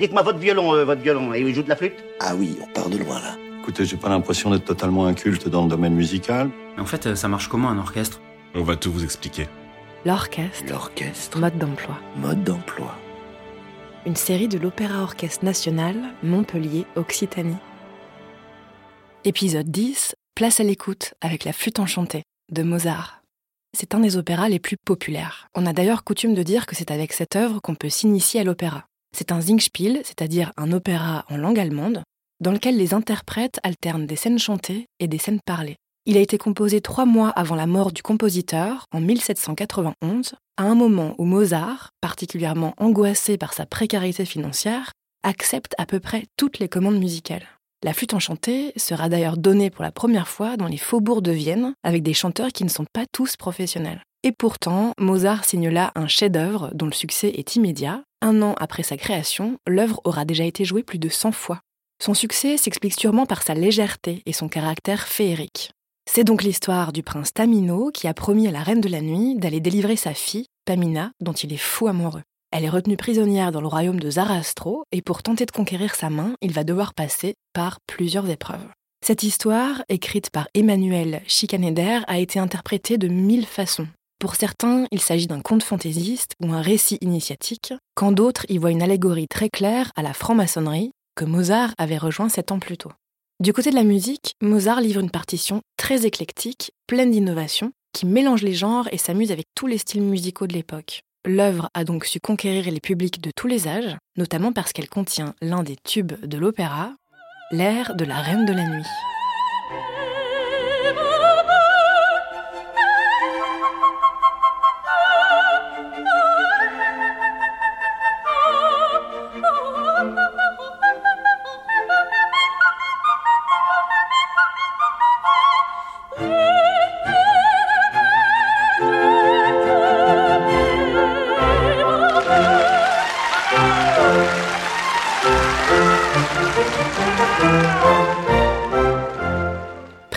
Dites-moi votre violon, euh, votre violon, et il joue de la flûte Ah oui, on part de loin là. Écoutez, j'ai pas l'impression d'être totalement inculte dans le domaine musical. Mais en fait, euh, ça marche comment un orchestre? On va tout vous expliquer. L'orchestre, L'orchestre, mode d'emploi. mode d'emploi. Une série de l'Opéra Orchestre National, Montpellier, Occitanie. Épisode 10, Place à l'écoute avec la flûte enchantée de Mozart. C'est un des opéras les plus populaires. On a d'ailleurs coutume de dire que c'est avec cette œuvre qu'on peut s'initier à l'opéra. C'est un Singspiel, c'est-à-dire un opéra en langue allemande, dans lequel les interprètes alternent des scènes chantées et des scènes parlées. Il a été composé trois mois avant la mort du compositeur, en 1791, à un moment où Mozart, particulièrement angoissé par sa précarité financière, accepte à peu près toutes les commandes musicales. La flûte enchantée sera d'ailleurs donnée pour la première fois dans les faubourgs de Vienne avec des chanteurs qui ne sont pas tous professionnels. Et pourtant, Mozart signe là un chef-d'œuvre dont le succès est immédiat. Un an après sa création, l'œuvre aura déjà été jouée plus de 100 fois. Son succès s'explique sûrement par sa légèreté et son caractère féerique. C'est donc l'histoire du prince Tamino qui a promis à la reine de la nuit d'aller délivrer sa fille, Pamina, dont il est fou amoureux. Elle est retenue prisonnière dans le royaume de Zarastro et pour tenter de conquérir sa main, il va devoir passer par plusieurs épreuves. Cette histoire, écrite par Emmanuel Schikaneder, a été interprétée de mille façons. Pour certains, il s'agit d'un conte fantaisiste ou un récit initiatique, quand d'autres y voient une allégorie très claire à la franc-maçonnerie que Mozart avait rejoint sept ans plus tôt. Du côté de la musique, Mozart livre une partition très éclectique, pleine d'innovations, qui mélange les genres et s'amuse avec tous les styles musicaux de l'époque. L'œuvre a donc su conquérir les publics de tous les âges, notamment parce qu'elle contient l'un des tubes de l'opéra, l'air de la Reine de la Nuit.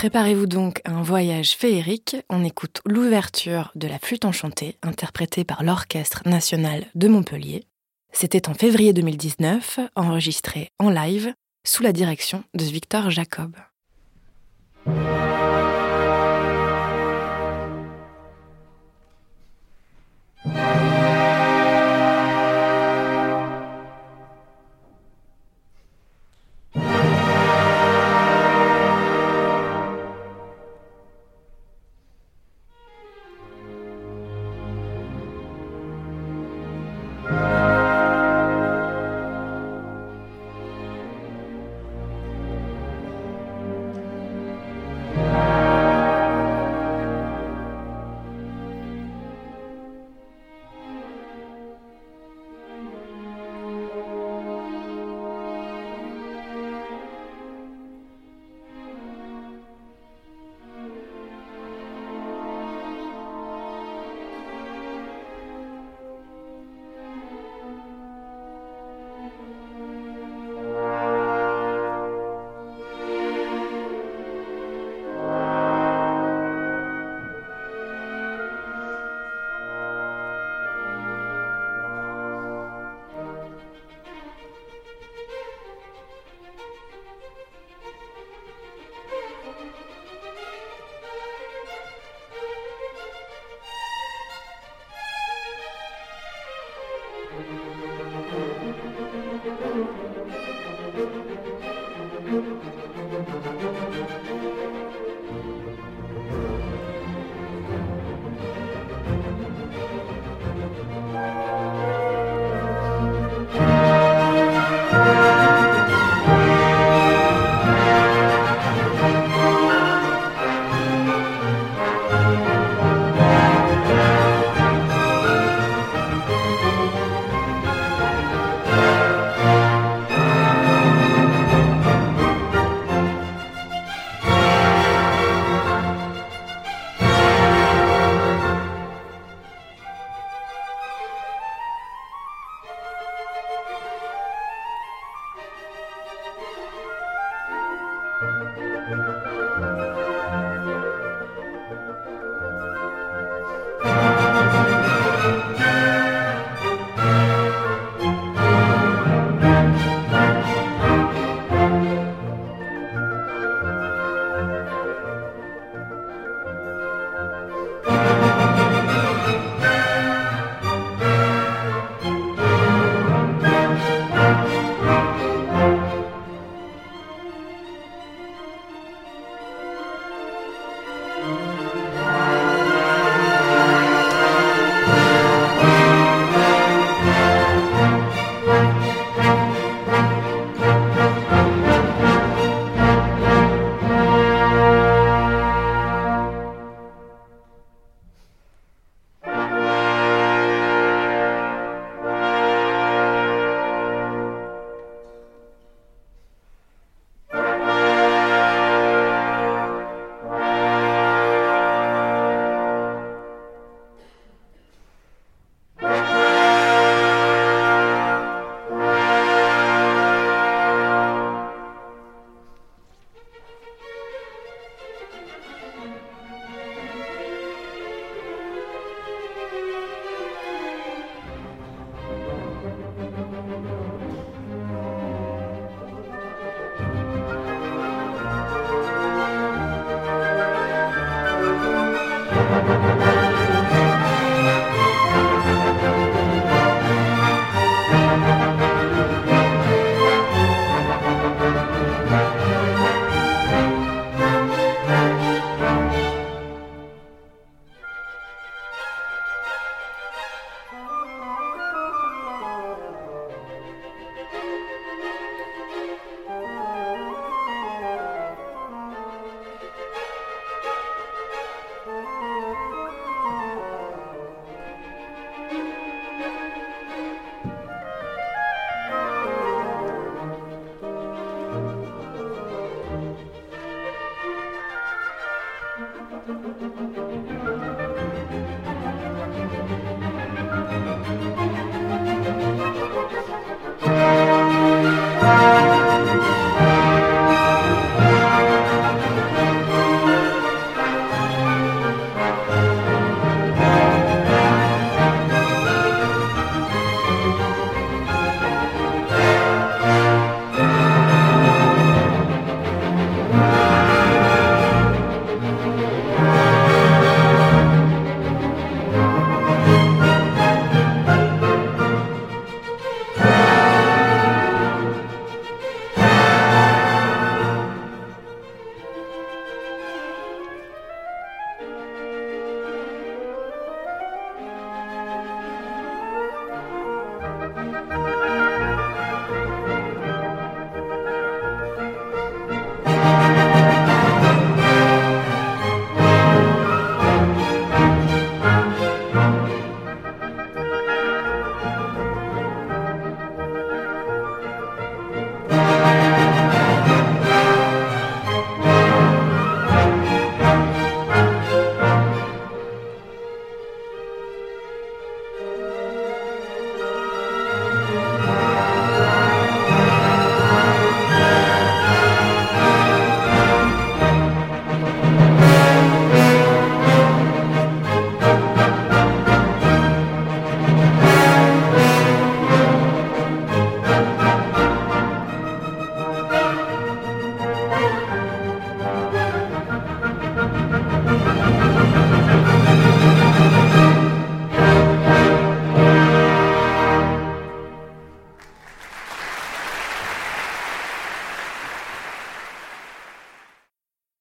Préparez-vous donc à un voyage féerique. On écoute l'ouverture de la flûte enchantée, interprétée par l'Orchestre national de Montpellier. C'était en février 2019, enregistré en live, sous la direction de Victor Jacob.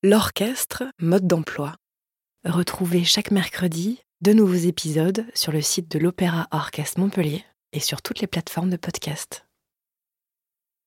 L'orchestre, mode d'emploi. Retrouvez chaque mercredi de nouveaux épisodes sur le site de l'Opéra Orchestre Montpellier et sur toutes les plateformes de podcast.